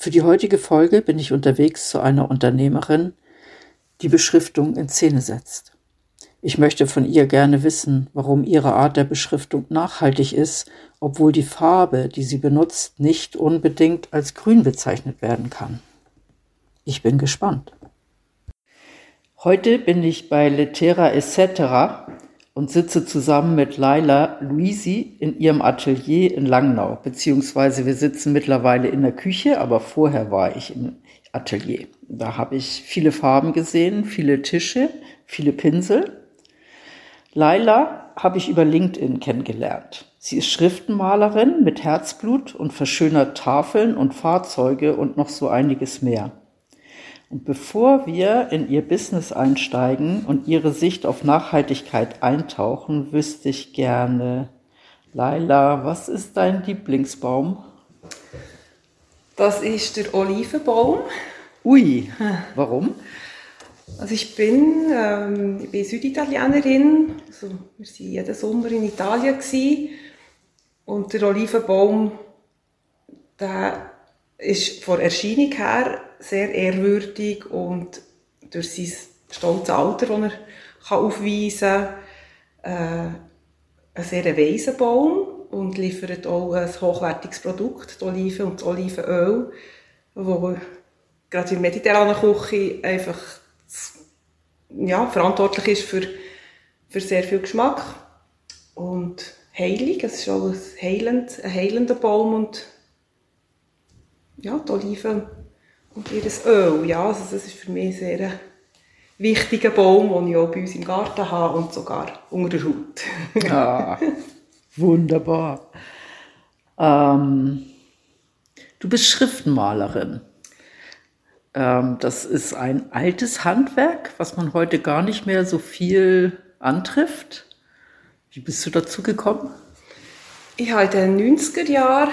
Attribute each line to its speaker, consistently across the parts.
Speaker 1: Für die heutige Folge bin ich unterwegs zu einer Unternehmerin, die Beschriftung in Szene setzt. Ich möchte von ihr gerne wissen, warum ihre Art der Beschriftung nachhaltig ist, obwohl die Farbe, die sie benutzt, nicht unbedingt als grün bezeichnet werden kann. Ich bin gespannt. Heute bin ich bei Letera Etc und sitze zusammen mit Laila Luisi in ihrem Atelier in Langnau, beziehungsweise wir sitzen mittlerweile in der Küche, aber vorher war ich im Atelier. Da habe ich viele Farben gesehen, viele Tische, viele Pinsel. Laila habe ich über LinkedIn kennengelernt. Sie ist Schriftenmalerin mit Herzblut und verschönert Tafeln und Fahrzeuge und noch so einiges mehr. Und bevor wir in ihr Business einsteigen und ihre Sicht auf Nachhaltigkeit eintauchen, wüsste ich gerne, Laila, was ist dein Lieblingsbaum?
Speaker 2: Das ist der Olivenbaum.
Speaker 1: Ui, warum?
Speaker 2: Also ich bin, ähm, ich bin Süditalienerin. Also wir waren jeden Sommer in Italien gewesen. und der Olivenbaum, der ist von Erscheinung her sehr ehrwürdig und durch sein stolzes Alter, das er aufweisen kann, äh, ein sehr weiser Baum und liefert auch ein hochwertiges Produkt, die Oliven und das Olivenöl, wo gerade in der mediterranen Küche einfach ja, verantwortlich ist für, für sehr viel Geschmack und heilig. Es ist auch ein, heilend, ein heilender Baum und ja, die Oliven und ihr Öl. Ja, also das ist für mich ein sehr wichtiger Baum, den ich auch bei uns im Garten habe und sogar unter der Haut.
Speaker 1: ah, wunderbar. Ähm, du bist Schriftenmalerin. Ähm, das ist ein altes Handwerk, was man heute gar nicht mehr so viel antrifft. Wie bist du dazu gekommen?
Speaker 2: Ich habe in den 90er Jahren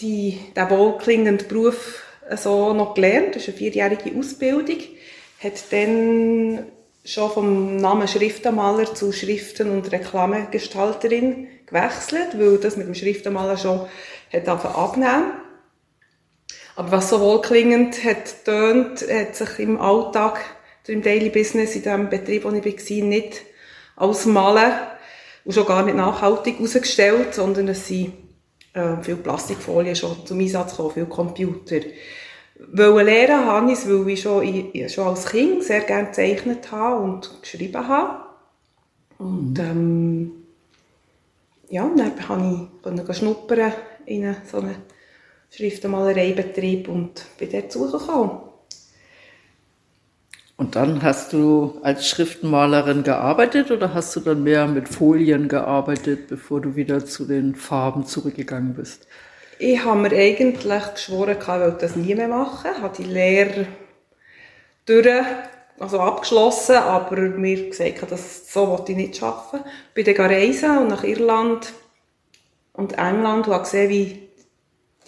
Speaker 2: die, den wohlklingenden Beruf so noch gelernt. Das ist eine vierjährige Ausbildung. Hat dann schon vom Namen Schriftenmaler zu Schriften- und Reklamegestalterin gewechselt, weil das mit dem Schriftenmaler schon hat abnehmen. Aber was so wohlklingend hat tönt, hat sich im Alltag, im Daily Business, in dem Betrieb, wo ich war, nicht als Malen und schon gar nicht nachhaltig herausgestellt, sondern es sind äh, viele Plastikfolien schon zum Einsatz gekommen, viele Computer. Weil lernen habe ich es, weil ich schon, ich, schon als Kind sehr gerne gezeichnet habe und geschrieben habe. Und mhm. ähm, ja, dann konnte ich schnuppern in so einen Schriftenmalereibetrieb und bin dort zugekommen.
Speaker 1: Und dann hast du als Schriftenmalerin gearbeitet oder hast du dann mehr mit Folien gearbeitet, bevor du wieder zu den Farben zurückgegangen bist?
Speaker 2: Ich habe mir eigentlich geschworen, ich will das nie mehr machen. Ich habe die Lehre durch, also abgeschlossen, aber mir gesagt, dass so wollte ich nicht schaffen. Ich bin dann reisen und nach Irland und England und habe gesehen, wie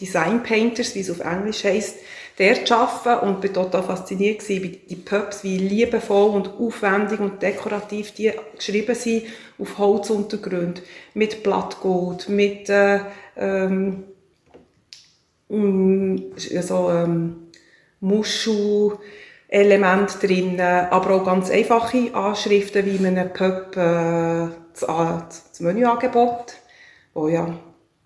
Speaker 2: Design Painters, wie es auf Englisch heisst, dort arbeiten. Und bin total fasziniert gewesen, wie die Pubs, wie liebevoll und aufwendig und dekorativ die geschrieben sind auf Holzuntergrund, mit Blattgold, mit äh, ähm, Mm, so ähm, Muschel-Element drin, aber auch ganz einfache Anschriften, wie man einen Pub äh, das, das Menüangebot, wo ja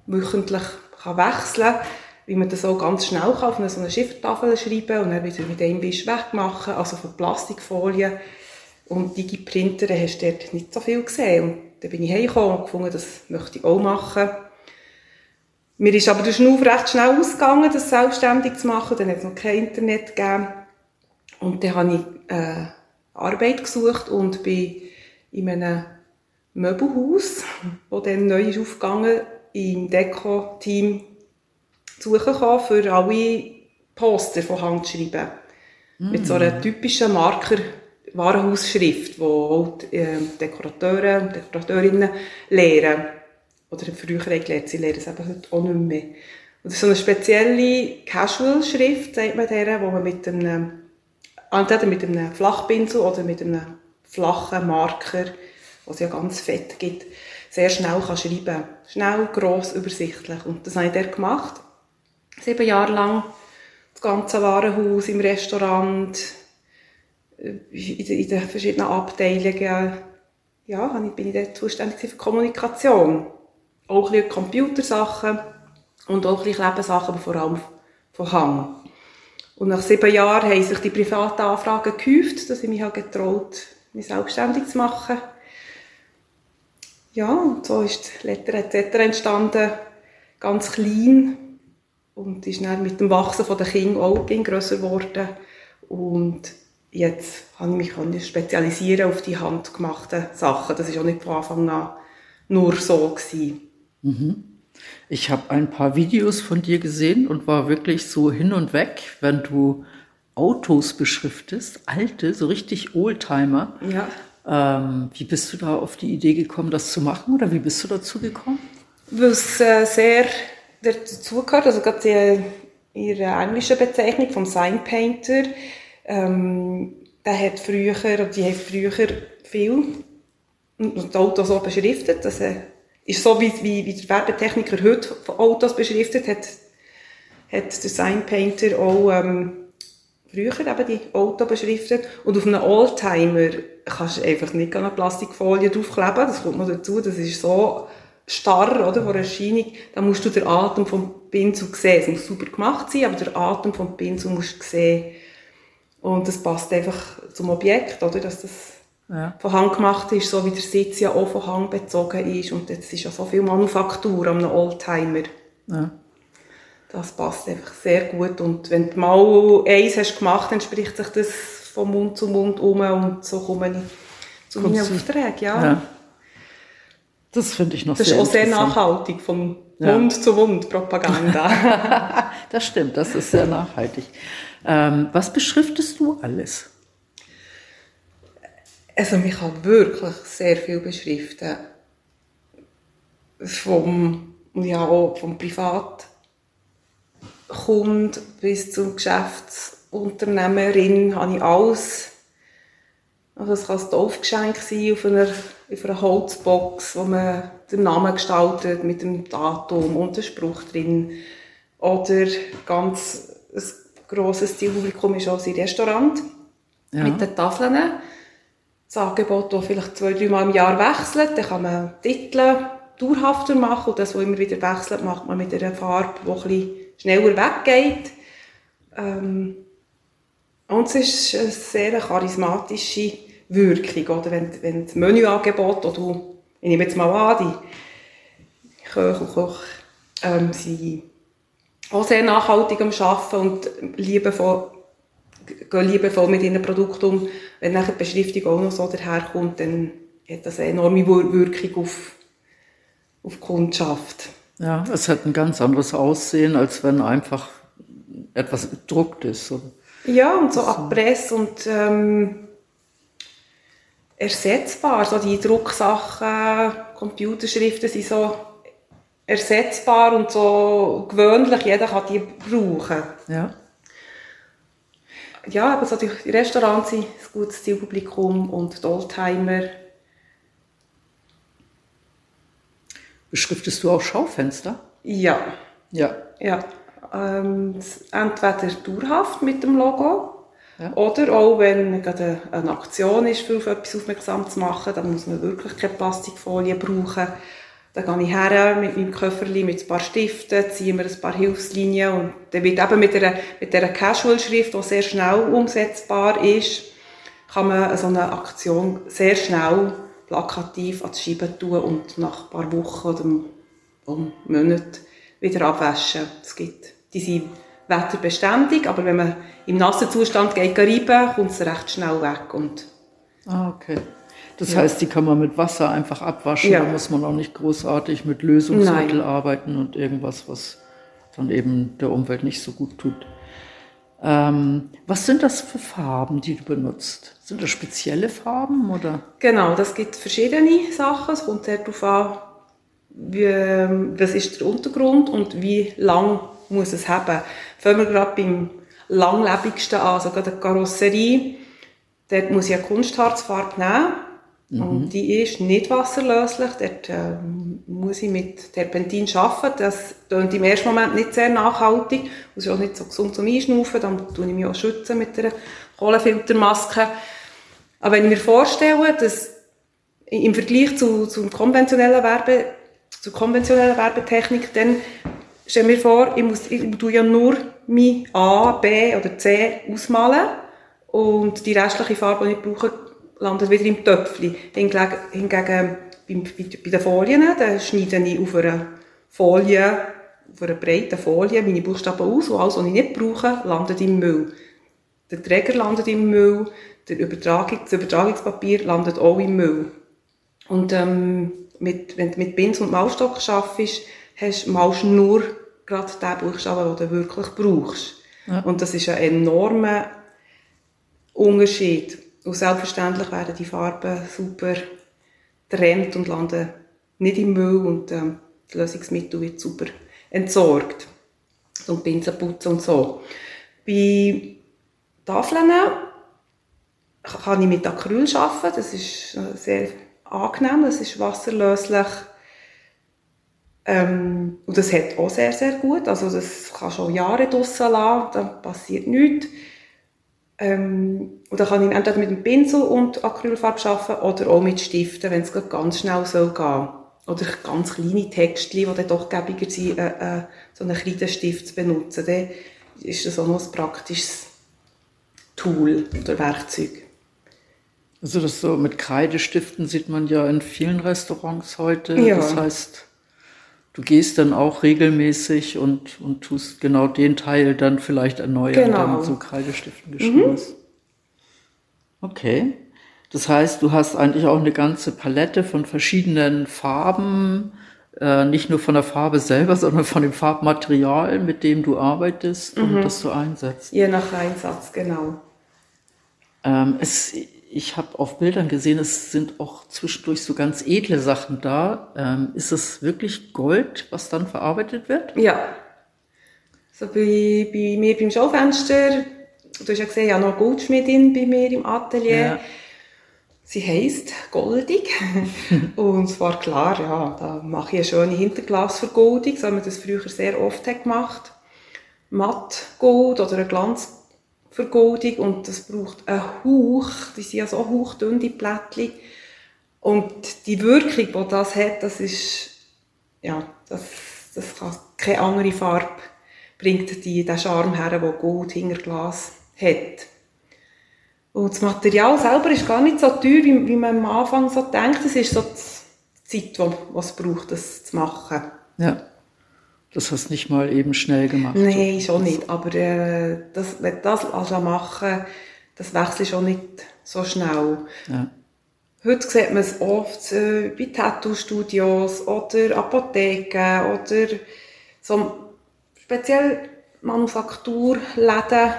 Speaker 2: wöchentlich kann wechseln kann, wie man das auch ganz schnell kann auf so eine Schiffertafel schreiben und dann wieder mit einem Wisch wegmachen, also von Plastikfolien. Und Digiprinter hast du dort nicht so viel gesehen. Und dann bin ich heimgekommen und gefunden, das möchte ich auch machen. Mir ist aber der Schnuff recht schnell ausgegangen, das selbstständig zu machen. Dann hat es noch kein Internet gegeben. Und dann habe ich äh, Arbeit gesucht und bin in einem Möbelhaus, das dann neu ist aufgegangen, im Deko-Team suchen kann für alle Poster von Hand schreiben. Mm. Mit so einer typischen Marker Warenhausschrift, die auch die äh, Dekorateure und Dekorateurinnen lehren. Oder früher gelernt, sie lernen es eben heute auch nicht mehr. Und so eine spezielle Casual-Schrift, sagt man der, wo man mit einem, entweder mit einem Flachpinsel oder mit einem flachen Marker, was ja ganz fett gibt, sehr schnell kann schreiben kann. Schnell, gross, übersichtlich. Und das habe ich dort gemacht. Sieben Jahre lang. Das ganze Warenhaus, im Restaurant, äh, in den verschiedenen Abteilungen. Ja, bin ich dort zuständig für Kommunikation. Auch ein Computersachen und auch ein bisschen Lebenssachen, aber vor allem von Hang. Und nach sieben Jahren haben sich die privaten Anfragen gehäuft, dass ich mich getraut mich selbstständig zu machen. Ja, und so ist Letter etc. entstanden, ganz klein und ist dann mit dem Wachsen der Kinder auch grösser geworden. Und jetzt habe ich mich spezialisieren auf die handgemachten Sachen. Das war auch nicht von Anfang an nur so.
Speaker 1: Mhm. Ich habe ein paar Videos von dir gesehen und war wirklich so hin und weg, wenn du Autos beschriftest, alte, so richtig Oldtimer.
Speaker 2: Ja.
Speaker 1: Ähm, wie bist du da auf die Idee gekommen, das zu machen oder wie bist du dazu gekommen?
Speaker 2: Weil es äh, sehr dazugehört, also gerade die, ihre englische Bezeichnung vom Sign Painter, ähm, der hat früher, die haben früher viel und Autos so beschriftet, das äh, ist so, wie, wie, wie der Werbetechniker heute Autos beschriftet hat, hat der Sign Painter auch ähm, früher eben die Auto beschriftet. Und auf einem Oldtimer kannst du einfach nicht eine Plastikfolie draufkleben. Das kommt noch dazu. Das ist so starr, oder, vor Erscheinung. Da musst du den Atem vom Pinsel sehen. Es muss super gemacht sein, aber der Atem vom Pinsel musst du sehen. Und das passt einfach zum Objekt, oder, dass das ja. von Hand gemacht ist, so wie der Sitz ja auch von Hand bezogen ist. Und jetzt ist ja so viel Manufaktur an einem Oldtimer. Ja das passt einfach sehr gut. Und wenn du mal eins hast gemacht, dann spricht sich das von Mund zu Mund um und so komme ich zu meinen Aufträgen. Ja. ja.
Speaker 1: Das finde ich noch
Speaker 2: das sehr Das ist auch sehr nachhaltig, von ja. Mund zu Mund Propaganda.
Speaker 1: das stimmt, das ist sehr nachhaltig. Ähm, was beschriftest du alles?
Speaker 2: Also mich kann wirklich sehr viel beschriften. Vom, ja, auch vom Privat Kunde bis zur Geschäftsunternehmerin habe ich alles. Also es kann ein Taufgeschenk sein auf einer, auf einer Holzbox, wo man den Namen gestaltet mit dem Datum und dem Spruch drin. Oder ganz ein grosses Zielpublikum ist auch ein Restaurant ja. mit den Tafeln. Das Angebot, das vielleicht zwei, drei Mal im Jahr wechselt, dann kann man Titel dauerhafter machen und das, was immer wieder wechselt, macht man mit einer Farbe, die ein bisschen schneller weggeht. Ähm, und es ist eine sehr charismatische Wirkung, oder? Wenn, wenn das Menüangebot, oder du, ich nehme jetzt mal an, die Köche und Koch ähm, sind auch sehr nachhaltig am Arbeiten und liebevoll, gehen liebevoll mit ihren Produkten um. Wenn nachher die Beschriftung auch noch so daherkommt, dann hat das eine enorme Wirkung auf, auf die Kundschaft.
Speaker 1: Ja, es hat ein ganz anderes Aussehen, als wenn einfach etwas gedruckt ist. Oder?
Speaker 2: Ja, und so Abriss und ähm, ersetzbar. So die Drucksachen, Computerschriften sind so ersetzbar und so gewöhnlich. Jeder kann die brauchen.
Speaker 1: Ja.
Speaker 2: Ja, aber so die Restaurants sind ein gutes Zielpublikum und die Oldtimer
Speaker 1: Beschriftest du auch Schaufenster?
Speaker 2: Ja.
Speaker 1: Ja.
Speaker 2: Ja. Ähm, entweder dauerhaft mit dem Logo oder auch wenn gerade eine Aktion ist, auf etwas aufmerksam zu machen, dann muss man wirklich keine Plastikfolie brauchen. Dann gehe ich her mit meinem Köfferli mit ein paar Stiften, ziehe mir ein paar Hilfslinien und dann wird eben mit einer, mit dieser Casual-Schrift, die sehr schnell umsetzbar ist, kann man so eine Aktion sehr schnell plakativ ans Schreiben tun und nach ein paar Wochen oder Monaten wieder abwaschen. Es gibt, die sind wetterbeständig, aber wenn man im nassen Zustand geht reiben, kommt es recht schnell weg. Und
Speaker 1: ah, okay. Das ja. heißt, die kann man mit Wasser einfach abwaschen, ja. da muss man auch nicht großartig mit Lösungsmittel Nein. arbeiten und irgendwas, was dann eben der Umwelt nicht so gut tut. Ähm, was sind das für Farben, die du benutzt? Sind das spezielle Farben oder?
Speaker 2: Genau, das gibt verschiedene Sachen. Es kommt sehr darauf an, wie, was ist der Untergrund und wie lang muss es haben. Fangen wir gerade beim langlebigsten an, also gerade die Karosserie. Dort muss ich eine Kunstharzfarbe nehmen. Mhm. Und die ist nicht wasserlöslich. Dort äh, muss ich mit Terpentin arbeiten. Das klingt im ersten Moment nicht sehr nachhaltig. Das ist auch nicht so gesund zum Einschnaufen. Dann tue ich mich auch schützen mit einer Kohlenfiltermaske. Aber wenn ich mir vorstelle, dass im Vergleich zu, zu konventionellen Werbe, zur konventionellen Werbetechnik, dann stell mir vor, ich muss, ich tue ja nur mein A, B oder C ausmalen und die restliche Farbe, die ich brauche, landet wieder im Töpfchen. Hingegen, hingegen bei, den Folien, da schneide ich auf einer Folie, auf einer breiten Folie meine Buchstaben aus und alles, was ich nicht brauche, landet im Müll. Der Träger landet im Müll, der Übertragung, das Übertragungspapier landet auch im Müll. Und ähm, mit, wenn du mit Pinsel und Malstock arbeitest, hast, malst nur gerade den Buchstaben, den du wirklich brauchst. Ja. Und das ist ein enormer Unterschied. Und selbstverständlich werden die Farben super getrennt und landen nicht im Müll und ähm, das Lösungsmittel wird super entsorgt. So ein Pinselputzen und so. Bei Tafeln kann ich mit Acryl arbeiten. Das ist äh, sehr angenehm. Das ist wasserlöslich. Ähm, und das hat auch sehr, sehr gut. Also das kann schon Jahre draussen lassen. Da passiert nichts. Ähm, und dann kann ich entweder mit dem Pinsel und Acrylfarbe arbeiten oder auch mit Stiften, wenn es ganz schnell soll gehen Oder ganz kleine Texte, die dann doch gäbiger sind, äh, äh, so einen Kreidenstift zu benutzen. Dann ist das auch noch ein praktisches Tool oder Werkzeug.
Speaker 1: Also das so mit Kreidestiften sieht man ja in vielen Restaurants heute.
Speaker 2: Ja.
Speaker 1: Das heißt, du gehst dann auch regelmäßig und, und tust genau den Teil dann vielleicht erneuern, genau. der mit so Kreidestiften geschrieben mhm. ist. Okay. Das heißt, du hast eigentlich auch eine ganze Palette von verschiedenen Farben, äh, nicht nur von der Farbe selber, sondern von dem Farbmaterial, mit dem du arbeitest mhm. und das du einsetzt.
Speaker 2: Je nach Einsatz, genau.
Speaker 1: Ähm, es, ich habe auf Bildern gesehen, es sind auch zwischendurch so ganz edle Sachen da. Ähm, ist es wirklich Gold, was dann verarbeitet wird?
Speaker 2: Ja. So bei, bei mir beim Schaufenster, du hast ja gesehen, ich habe noch eine Goldschmiedin bei mir im Atelier. Ja. Sie heisst Goldig. und es war klar, ja, da mache ich eine schöne Hinterglasvergoldung, so wie man das früher sehr oft hat gemacht. Mattgold oder ein Glanz Vergoldung und das braucht einen Hauch, die sind ja so hauchdünn, die Plättchen. Und die Wirkung, die das hat, das ist, ja, das, das kann keine andere Farbe bringt die, den Charme her, den Gold hinter Glas hat. Und das Material selber ist gar nicht so teuer, wie, wie man am Anfang so denkt. Es ist so die Zeit, die es braucht, das zu machen.
Speaker 1: Ja. Das hast du nicht mal eben schnell gemacht.
Speaker 2: Nein, schon nicht. Aber äh, das, wenn das also machen, das wechselt schon nicht so schnell. Ja. Heute sieht man es oft äh, bei Tattoo-Studios oder Apotheken oder so speziell Manufakturläden,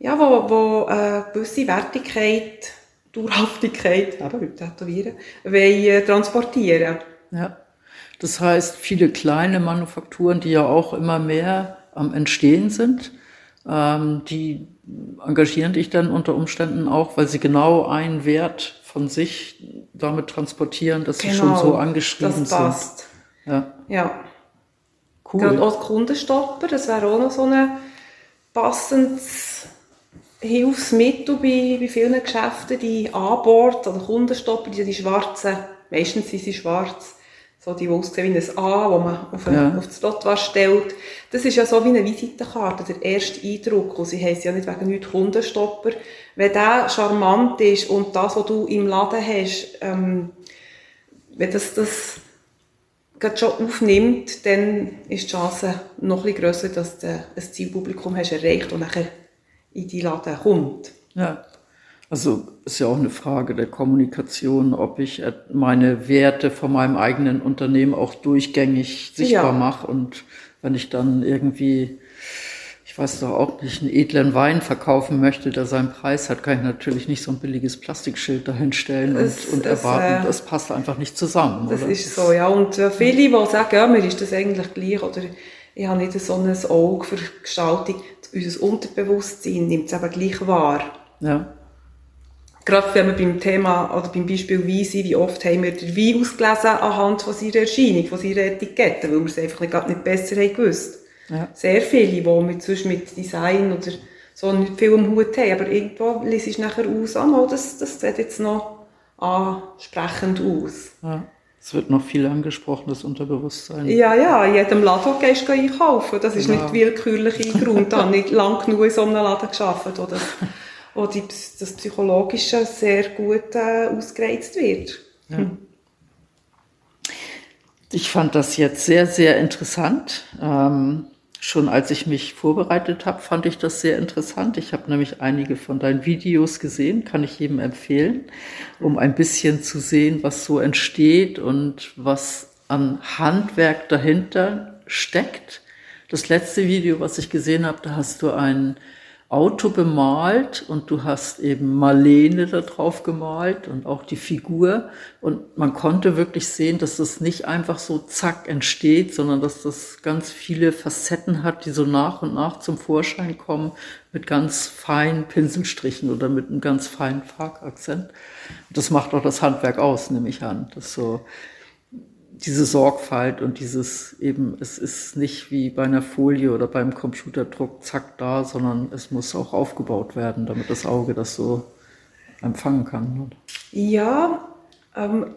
Speaker 2: ja, wo, wo äh, gewisse Wertigkeit, Dauerhaftigkeit, eben beim Tätowieren, wollen, äh, transportieren.
Speaker 1: Ja. Das heißt, viele kleine Manufakturen, die ja auch immer mehr am Entstehen sind, ähm, die engagieren dich dann unter Umständen auch, weil sie genau einen Wert von sich damit transportieren, dass genau, sie schon so genau, angeschrieben das passt.
Speaker 2: sind. Ja. ja. Cool. Gerade auch Kundenstopper, das wäre auch noch so ein passendes Hilfsmittel bei, bei vielen Geschäften, die Anbord oder Kundenstopper, die, die schwarzen, meistens sind sie schwarz, so die, die aussehen wie ein A, das man auf, ja. auf das Trottoir stellt. Das ist ja so wie eine Visitenkarte, der erste Eindruck. Und sie heisst ja nicht wegen nichts Kundenstopper. Wenn der charmant ist und das, was du im Laden hast, ähm, wenn das, das gerade schon aufnimmt, dann ist die Chance noch ein grösser, dass du ein Zielpublikum hast erreicht und nachher in die Laden kommt.
Speaker 1: Ja. Also ist ja auch eine Frage der Kommunikation, ob ich meine Werte von meinem eigenen Unternehmen auch durchgängig sichtbar ja. mache und wenn ich dann irgendwie, ich weiß doch auch nicht, einen edlen Wein verkaufen möchte, der seinen Preis hat, kann ich natürlich nicht so ein billiges Plastikschild dahinstellen und, und es, erwarten, äh, das passt einfach nicht zusammen.
Speaker 2: Das oder? ist so, ja. Und äh, viele, die sagen, ja, mir ist das eigentlich gleich, oder ich habe nicht so ein Auge für Gestaltung, unser Unterbewusstsein nimmt es eben gleich wahr.
Speaker 1: Ja.
Speaker 2: Gerade wenn wir beim Thema oder beim Beispiel Wein sind, wie oft haben wir den Wein ausgelesen anhand von seiner Erscheinung, von seiner Etikette, weil wir es einfach nicht, nicht besser haben gewusst. Ja. Sehr viele, die mit, sonst mit Design oder so nicht viel am Hut haben, aber irgendwo liest es nachher aus, ah, das, das sieht jetzt noch ansprechend aus.
Speaker 1: Ja. Es wird noch viel angesprochen, das Unterbewusstsein.
Speaker 2: Ja, ja, in jedem Laden gehst du einkaufen. Das ist genau. nicht willkürlich eingeräumt. Ich habe nicht lang genug in so einem Laden gearbeitet, oder wo die, das Psychologische sehr gut äh, ausgereizt wird. Ja.
Speaker 1: Ich fand das jetzt sehr, sehr interessant. Ähm, schon als ich mich vorbereitet habe, fand ich das sehr interessant. Ich habe nämlich einige von deinen Videos gesehen, kann ich jedem empfehlen, um ein bisschen zu sehen, was so entsteht und was an Handwerk dahinter steckt. Das letzte Video, was ich gesehen habe, da hast du einen Auto bemalt und du hast eben Marlene da drauf gemalt und auch die Figur. Und man konnte wirklich sehen, dass das nicht einfach so zack entsteht, sondern dass das ganz viele Facetten hat, die so nach und nach zum Vorschein kommen mit ganz feinen Pinselstrichen oder mit einem ganz feinen Farbakzent. Das macht auch das Handwerk aus, nehme ich an. Das so diese Sorgfalt und dieses eben, es ist nicht wie bei einer Folie oder beim Computerdruck zack da, sondern es muss auch aufgebaut werden, damit das Auge das so empfangen kann.
Speaker 2: Ja, ähm,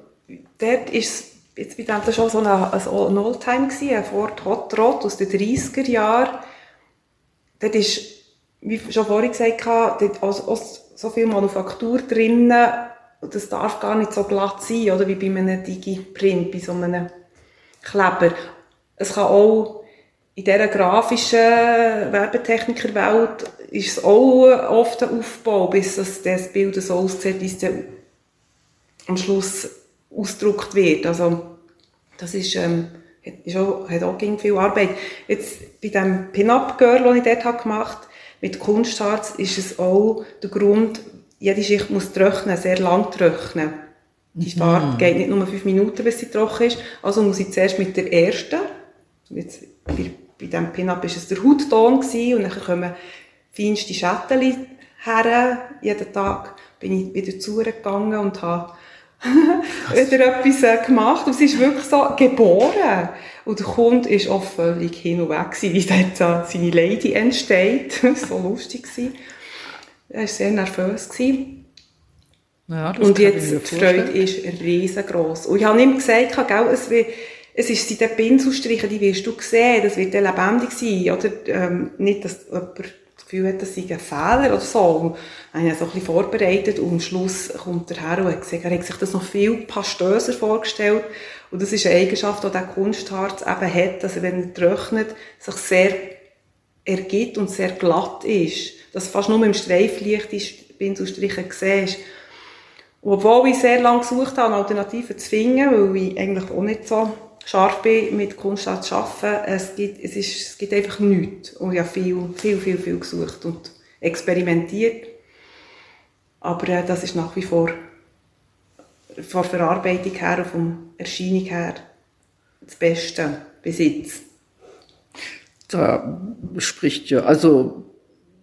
Speaker 2: dort ist jetzt bei dem schon so ein, ein Oldtime gewesen, ein Ford Hot Rod aus den 30er Jahren. Dort ist, wie schon vorhin gesagt habe, dort auch, so viel Manufaktur drinnen, und das darf gar nicht so glatt sein, oder, wie bei einem Digi-Print, bei so einem Kleber. Es kann auch in dieser grafischen Werbetechnikerwelt ist es auch oft ein Aufbau, bis das, das Bild so aussieht, wie es am Schluss ausgedruckt wird. Also, das ist, ähm, ist auch, hat auch viel Arbeit. Jetzt, bei dem Pin-Up-Girl, das ich dort gemacht habe, mit Kunstharz, ist es auch der Grund, jede Schicht muss trocknen, sehr lang trocknen. Die Farbe mhm. geht nicht nur fünf Minuten, bis sie trocken ist. Also muss ich zuerst mit der ersten, jetzt bei, bei diesem Pin-Up war es der Hautton gewesen, und dann kommen feinste Schättel her. Jeden Tag bin ich wieder zugegangen und habe wieder etwas äh, gemacht. Und es ist wirklich so geboren. Und der Kunde war auch völlig hin und weg, wie dort seine Lady entsteht. so lustig gewesen. Er war sehr nervös. Ja, und jetzt, die Freude ist riesengroß. Und ich habe ihm gesagt, gell, es, wie, es ist die Pinselstriche, die wirst du sehen, das wird lebendig sein. Oder, ähm, nicht, dass jemand das Gefühl hat, das sei ein Fehler oder so. Und ich habe so ein bisschen vorbereitet und am Schluss kommt er her und hat gesagt, er hat sich das noch viel pastöser vorgestellt. Und das ist eine Eigenschaft, die der Kunstharz eben hat, dass er, wenn er trocknet, sich sehr ergibt und sehr glatt ist dass fast nur im Streiflicht die Pinselstriche siehst. Obwohl ich sehr lange gesucht habe, Alternativen zu finden, weil ich eigentlich auch nicht so scharf bin, mit Kunst zu arbeiten, es gibt, es, ist, es gibt einfach nichts. Und ich habe viel, viel, viel, viel gesucht und experimentiert. Aber äh, das ist nach wie vor von Verarbeitung her und vom Erscheinung her das Beste bis jetzt.
Speaker 1: Da spricht ja, also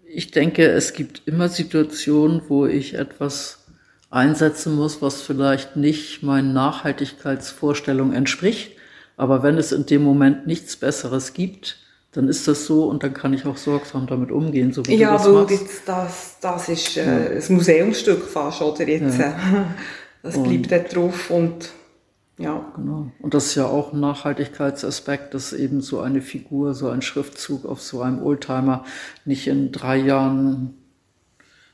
Speaker 1: ich denke, es gibt immer Situationen, wo ich etwas einsetzen muss, was vielleicht nicht meinen Nachhaltigkeitsvorstellungen entspricht. Aber wenn es in dem Moment nichts Besseres gibt, dann ist das so und dann kann ich auch sorgsam damit umgehen, so wie
Speaker 2: ja,
Speaker 1: du das
Speaker 2: machst. Ja, das, das ist äh, ja. ein Museumsstück fast, oder jetzt. Ja. Das bleibt da drauf und ja.
Speaker 1: Genau. Und das ist ja auch ein Nachhaltigkeitsaspekt, dass eben so eine Figur, so ein Schriftzug auf so einem Oldtimer nicht in drei Jahren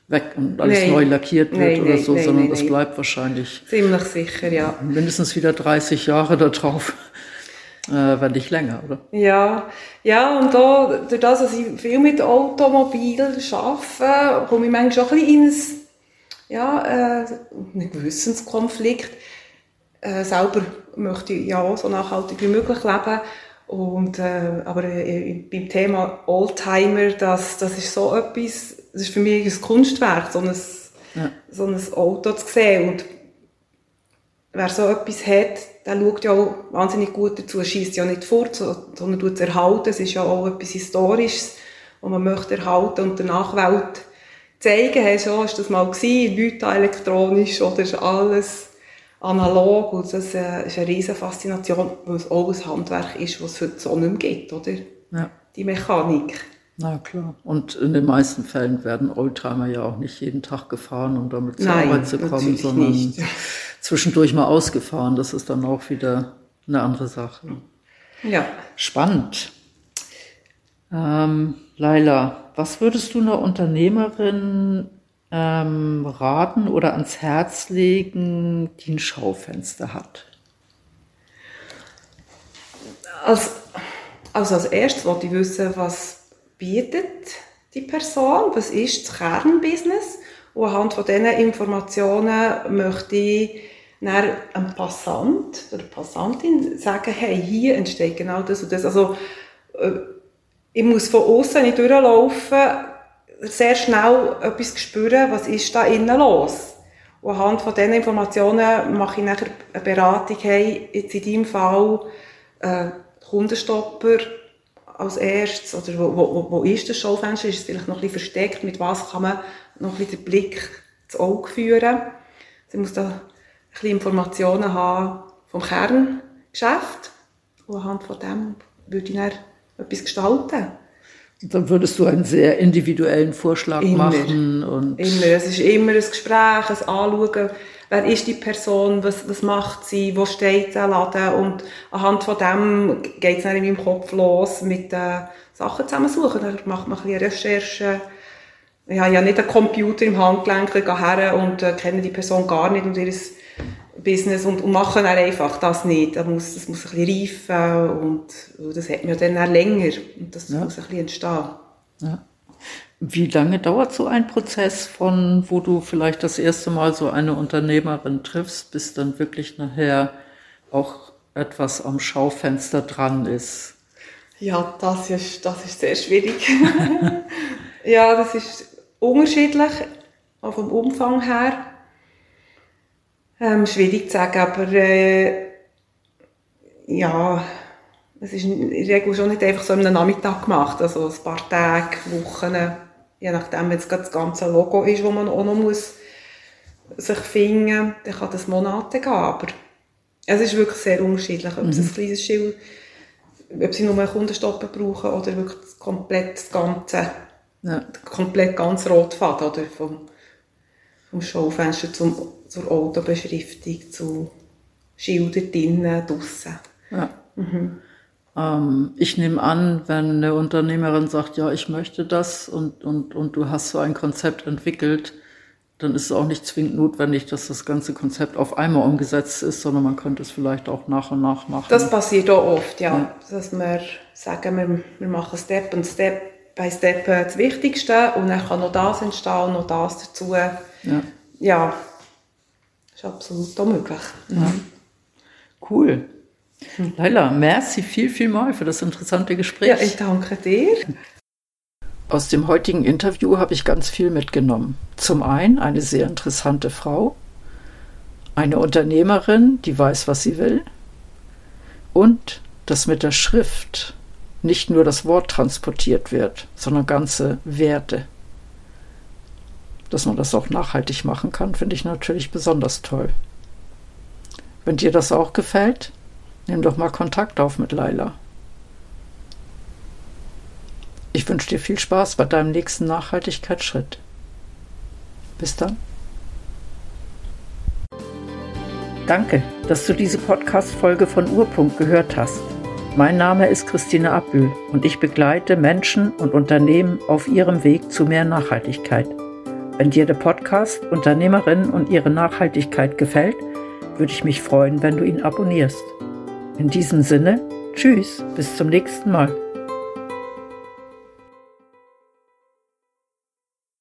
Speaker 1: weg und alles nee. neu lackiert wird nee, oder nee, so, sondern das bleibt wahrscheinlich.
Speaker 2: Ziemlich sicher, ja.
Speaker 1: Mindestens wieder 30 Jahre da drauf. Äh, wenn nicht länger, oder?
Speaker 2: Ja, ja, und da, durch das, dass ich viel mit Automobil arbeite, komme ich manchmal schon ein bisschen in ein, ja, äh, einen Gewissenskonflikt äh, selber möchte ich ja auch so nachhaltig wie möglich leben. Und, äh, aber äh, beim Thema Oldtimer, das, das ist so etwas, das ist für mich ein Kunstwerk, so ein, ja. so ein Auto zu sehen. Und wer so etwas hat, der schaut ja auch wahnsinnig gut dazu, schießt ja nicht fort, sondern tut es erhalten. Es ist ja auch etwas Historisches, was man möchte erhalten und der Nachwelt zeigen. Hey, schon ist das mal gewesen, Leute elektronisch oder ist alles analog und das ist eine riesige Faszination, weil es auch ein Handwerk ist, was es heute so nicht mehr gibt, oder? Ja. Die Mechanik.
Speaker 1: Na klar. Und in den meisten Fällen werden Oldtimer ja auch nicht jeden Tag gefahren, um damit zur Nein, Arbeit zu kommen, sondern nicht. zwischendurch mal ausgefahren. Das ist dann auch wieder eine andere Sache. Ja. Spannend. Ähm, Laila, was würdest du einer Unternehmerin ähm, raten oder ans Herz legen, die ein Schaufenster hat?
Speaker 2: Als, also als erstes wollte ich wissen, was bietet die Person, was ist das Kernbusiness und anhand von diesen Informationen möchte ich einem Passant oder Passantin sagen, hey, hier entsteht genau das und das. Also, äh, ich muss von außen nicht durchlaufen, sehr schnell etwas spüren, was ist da innen los. Und anhand von diesen Informationen mache ich nachher eine Beratung, hey, jetzt in deinem Fall, äh, Kundenstopper als erstes, oder wo, wo, wo ist das Schaufenster, ist es vielleicht noch ein bisschen versteckt, mit was kann man noch ein bisschen den Blick ins Auge führen. Sie muss da ein bisschen Informationen haben vom Kerngeschäft und anhand von dem würde ich dann etwas gestalten.
Speaker 1: Dann würdest du einen sehr individuellen Vorschlag immer, machen. Und
Speaker 2: immer. Es ist immer ein Gespräch, ein Anschauen. Wer ist die Person? Was, was macht sie? Wo steht der Laden? Und anhand von dem geht es dann in meinem Kopf los mit den Sachen zusammensuchen. Dann macht man ein bisschen Recherche. Ich habe ja nicht einen Computer im Handgelenk, gehe her und äh, kenne die Person gar nicht und ihr Business und, und machen dann einfach das nicht. Das muss, das muss ein bisschen reifen und, und das hat mir dann auch länger und das ja. muss ein bisschen entstehen.
Speaker 1: Ja. Wie lange dauert so ein Prozess von, wo du vielleicht das erste Mal so eine Unternehmerin triffst, bis dann wirklich nachher auch etwas am Schaufenster dran ist?
Speaker 2: Ja, das ist, das ist sehr schwierig. ja, das ist unterschiedlich, auch vom Umfang her. Ähm, schwierig zu sagen, aber äh, ja, es ist in der Regel schon nicht einfach so am Nachmittag gemacht, also ein paar Tage, Wochen, je nachdem, wenn es das ganze Logo ist, wo man auch noch muss sich finden, muss, dann kann das Monate gehen, aber es ist wirklich sehr unterschiedlich, ob mhm. es ein kleines Schild, ob sie nur einen Kundenstoppen brauchen oder wirklich das komplett das ganze, ja. komplett ganz Rotfaden oder vom, vom Schaufenster zum zur Autobeschriftung, zu Schildern drinnen, draussen. Ja.
Speaker 1: Mhm. Ähm, ich nehme an, wenn eine Unternehmerin sagt, ja, ich möchte das und, und, und du hast so ein Konzept entwickelt, dann ist es auch nicht zwingend notwendig, dass das ganze Konzept auf einmal umgesetzt ist, sondern man könnte es vielleicht auch nach und nach machen.
Speaker 2: Das passiert auch oft, ja. ja. Dass wir sagen, wir, wir machen Step und Step bei Step das Wichtigste und dann kann noch das entstehen noch das dazu. Ja. ja ist absolut möglich. Ja.
Speaker 1: Cool. Hm. Leila, merci viel, viel mal für das interessante Gespräch.
Speaker 2: Ja, ich danke dir.
Speaker 1: Aus dem heutigen Interview habe ich ganz viel mitgenommen. Zum einen eine sehr interessante Frau, eine Unternehmerin, die weiß, was sie will, und dass mit der Schrift nicht nur das Wort transportiert wird, sondern ganze Werte dass man das auch nachhaltig machen kann, finde ich natürlich besonders toll. Wenn dir das auch gefällt, nimm doch mal Kontakt auf mit Laila. Ich wünsche dir viel Spaß bei deinem nächsten Nachhaltigkeitsschritt. Bis dann. Danke, dass du diese Podcast-Folge von Urpunkt gehört hast. Mein Name ist Christine Abbühl und ich begleite Menschen und Unternehmen auf ihrem Weg zu mehr Nachhaltigkeit. Wenn dir der Podcast Unternehmerinnen und ihre Nachhaltigkeit gefällt, würde ich mich freuen, wenn du ihn abonnierst. In diesem Sinne, tschüss, bis zum nächsten Mal.